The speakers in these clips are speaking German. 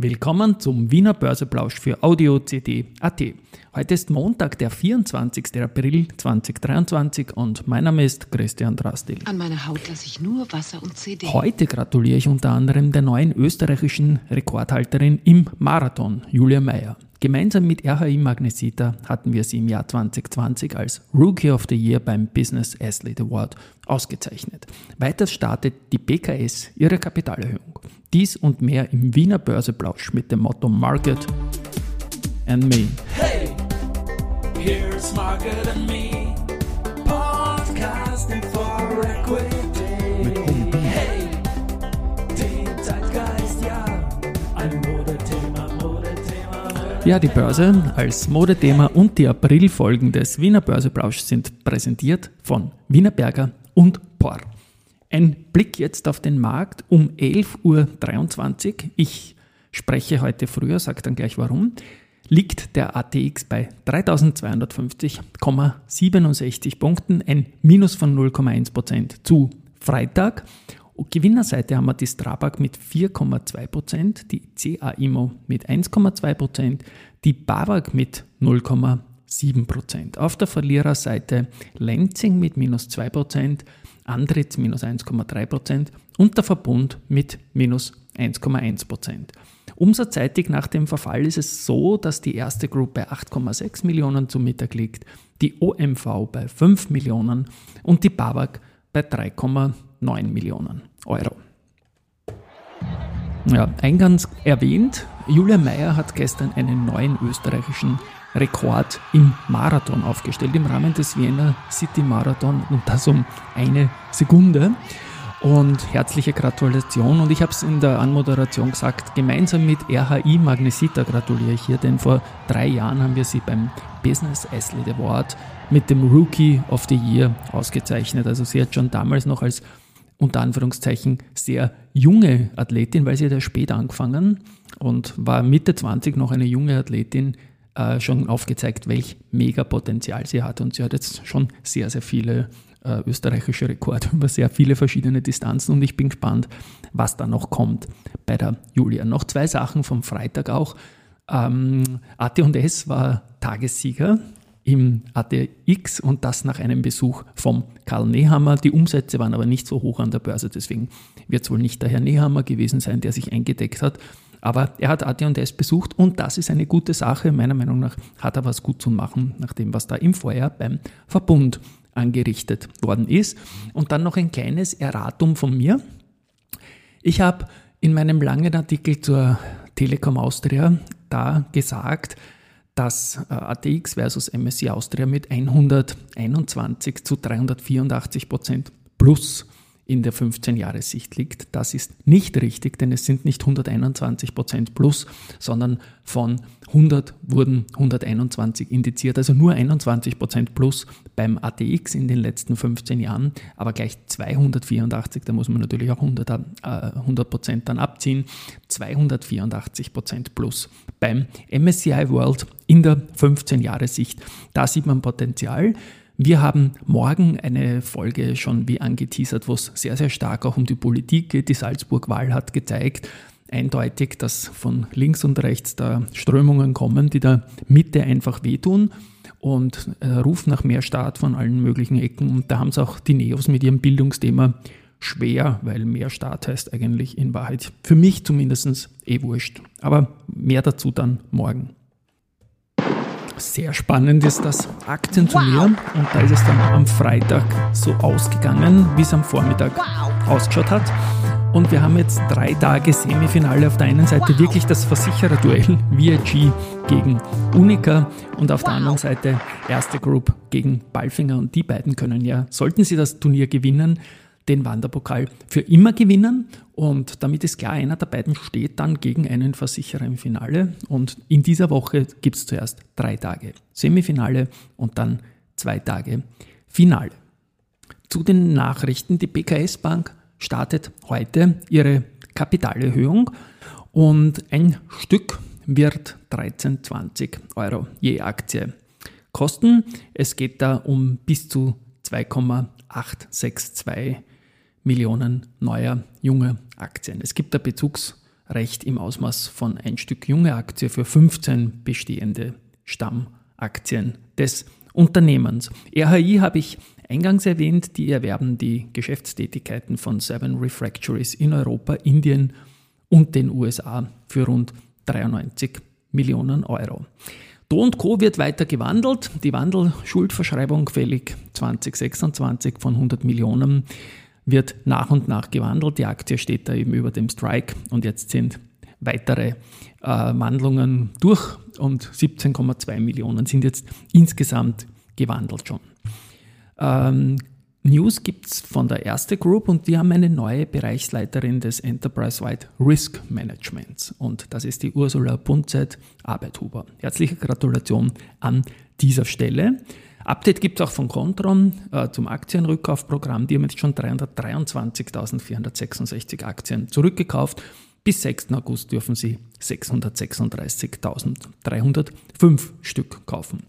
Willkommen zum Wiener Börseplausch für Audio CD AT. Heute ist Montag, der 24. April 2023 und mein Name ist Christian Drastil. An meiner Haut lasse ich nur Wasser und CD. Heute gratuliere ich unter anderem der neuen österreichischen Rekordhalterin im Marathon, Julia Meyer. Gemeinsam mit RHI Magnesita hatten wir sie im Jahr 2020 als Rookie of the Year beim Business Athlete Award ausgezeichnet. Weiter startet die BKS ihre Kapitalerhöhung. Dies und mehr im Wiener Börseplausch mit dem Motto Market and Me. Hey, here's Market and Me, podcasting for equity. Ja, die Börse als Modethema und die Aprilfolgen des Wiener Börseplausch sind präsentiert von Berger und POR. Ein Blick jetzt auf den Markt um 11.23 Uhr. Ich spreche heute früher, sage dann gleich warum. Liegt der ATX bei 3250,67 Punkten, ein Minus von 0,1% zu Freitag. Gewinnerseite haben wir die Strabag mit 4,2%, die CA mit 1,2%, die BAWAG mit 0,2%. 7%. Auf der Verliererseite Lenzing mit minus 2%, Andritz minus 1,3% und der Verbund mit minus 1,1%. Umsatzseitig nach dem Verfall ist es so, dass die erste Group bei 8,6 Millionen zum Mittag liegt, die OMV bei 5 Millionen und die BAWAG bei 3,9 Millionen Euro. Ja, eingangs erwähnt, Julia Meyer hat gestern einen neuen österreichischen Rekord im Marathon aufgestellt, im Rahmen des Vienna City Marathon und das um eine Sekunde. Und herzliche Gratulation. Und ich habe es in der Anmoderation gesagt, gemeinsam mit RHI Magnesita gratuliere ich hier, denn vor drei Jahren haben wir sie beim Business Athlete Award mit dem Rookie of the Year ausgezeichnet. Also sie hat schon damals noch als unter Anführungszeichen sehr junge Athletin, weil sie hat ja spät angefangen und war Mitte 20 noch eine junge Athletin, äh, schon aufgezeigt, welch Megapotenzial sie hat. Und sie hat jetzt schon sehr, sehr viele äh, österreichische Rekorde über sehr viele verschiedene Distanzen und ich bin gespannt, was da noch kommt bei der Julia. Noch zwei Sachen vom Freitag auch. Ähm, AT&S war Tagessieger im ATX und das nach einem Besuch vom Karl Nehammer. Die Umsätze waren aber nicht so hoch an der Börse, deswegen wird es wohl nicht der Herr Nehammer gewesen sein, der sich eingedeckt hat. Aber er hat AT&S besucht und das ist eine gute Sache. Meiner Meinung nach hat er was gut zu machen, nach dem, was da im Vorjahr beim Verbund angerichtet worden ist. Und dann noch ein kleines Erratum von mir. Ich habe in meinem langen Artikel zur Telekom Austria da gesagt, dass äh, ATX versus MSCI Austria mit 121 zu 384 Prozent plus in der 15-Jahres-Sicht liegt. Das ist nicht richtig, denn es sind nicht 121 Prozent plus, sondern von 100 wurden 121 indiziert, also nur 21 Prozent plus beim ATX in den letzten 15 Jahren, aber gleich 284, da muss man natürlich auch 100 äh, Prozent dann abziehen, 284 Prozent plus beim MSCI World in der 15-Jahres-Sicht. Da sieht man Potenzial. Wir haben morgen eine Folge schon wie angeteasert, wo es sehr, sehr stark auch um die Politik geht. Die Salzburg-Wahl hat gezeigt, eindeutig, dass von links und rechts da Strömungen kommen, die der Mitte einfach wehtun und äh, ruft nach mehr Staat von allen möglichen Ecken. Und da haben es auch die Neos mit ihrem Bildungsthema schwer, weil mehr Staat heißt eigentlich in Wahrheit für mich zumindest eh wurscht. Aber mehr dazu dann morgen. Sehr spannend ist das Aktienturnier wow. und da ist es dann am Freitag so ausgegangen, wie es am Vormittag wow. ausgeschaut hat. Und wir haben jetzt drei Tage Semifinale. Auf der einen Seite wow. wirklich das Versichererduell VIG gegen Unica und auf der anderen Seite erste Group gegen Balfinger. Und die beiden können ja, sollten sie das Turnier gewinnen, den Wanderpokal für immer gewinnen. Und damit ist klar, einer der beiden steht dann gegen einen Versicherer im Finale. Und in dieser Woche gibt es zuerst drei Tage Semifinale und dann zwei Tage Finale. Zu den Nachrichten. Die BKS Bank startet heute ihre Kapitalerhöhung und ein Stück wird 13,20 Euro je Aktie kosten. Es geht da um bis zu 2,862 Millionen neuer junger Aktien. Es gibt eine Bezugs, Recht im Ausmaß von ein Stück junge Aktie für 15 bestehende Stammaktien des Unternehmens. RHI habe ich eingangs erwähnt, die erwerben die Geschäftstätigkeiten von Seven Refractories in Europa, Indien und den USA für rund 93 Millionen Euro. Do Co. wird weiter gewandelt. Die Wandelschuldverschreibung fällig 2026 von 100 Millionen wird nach und nach gewandelt. Die Aktie steht da eben über dem Strike und jetzt sind weitere äh, Wandlungen durch und 17,2 Millionen sind jetzt insgesamt gewandelt schon. Ähm, News gibt es von der Erste Group und die haben eine neue Bereichsleiterin des Enterprise-Wide Risk Managements und das ist die Ursula Bunzeit Arbeithuber. Herzliche Gratulation an dieser Stelle. Update gibt es auch von Contron äh, zum Aktienrückkaufprogramm. Die haben jetzt schon 323.466 Aktien zurückgekauft. Bis 6. August dürfen Sie 636.305 Stück kaufen.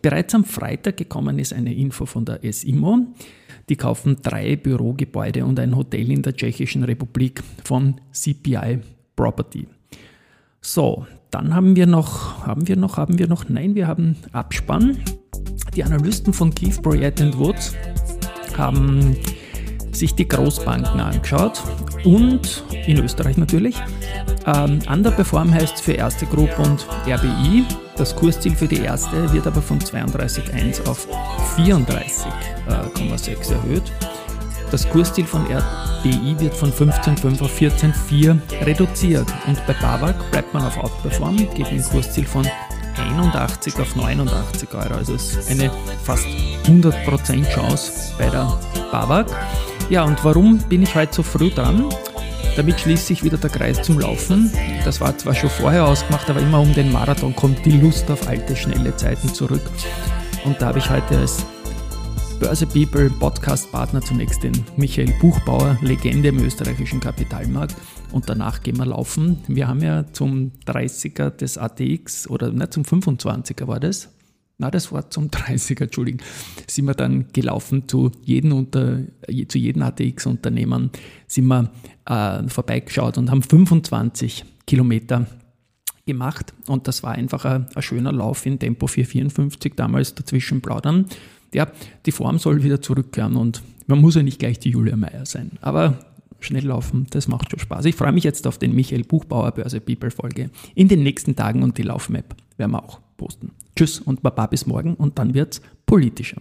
Bereits am Freitag gekommen ist eine Info von der SIMO. Die kaufen drei Bürogebäude und ein Hotel in der Tschechischen Republik von CPI Property. So, dann haben wir noch, haben wir noch, haben wir noch, nein, wir haben Abspann. Die Analysten von Keith Bryant Woods haben sich die Großbanken angeschaut und in Österreich natürlich. Ähm, Underperform heißt für Erste Group und RBI. Das Kursziel für die erste wird aber von 32,1 auf 34,6 erhöht. Das Kursziel von RBI wird von 15,5 auf 14,4 reduziert und bei BAWAG bleibt man auf Outperform, geht ein Kursziel von 81 auf 89 Euro. Also es ist eine fast 100% Chance bei der BAWAG. Ja, und warum bin ich heute so früh dran? Damit schließt sich wieder der Kreis zum Laufen. Das war zwar schon vorher ausgemacht, aber immer um den Marathon kommt die Lust auf alte, schnelle Zeiten zurück. Und da habe ich heute als Börse People Podcast-Partner zunächst den Michael Buchbauer, Legende im österreichischen Kapitalmarkt. Und danach gehen wir laufen. Wir haben ja zum 30er des ATX oder nicht zum 25er war das. Na, das war zum 30er, Entschuldigung, sind wir dann gelaufen zu jedem, zu jedem ATX-Unternehmen, sind wir äh, vorbeigeschaut und haben 25 Kilometer gemacht. Und das war einfach ein, ein schöner Lauf in Tempo 454 damals dazwischen plaudern ja, die Form soll wieder zurückkehren und man muss ja nicht gleich die Julia Meyer sein. Aber schnell laufen, das macht schon Spaß. Ich freue mich jetzt auf den Michael Buchbauer Börse People Folge in den nächsten Tagen und die Laufmap werden wir auch posten. Tschüss und Baba bis morgen und dann wird's politischer.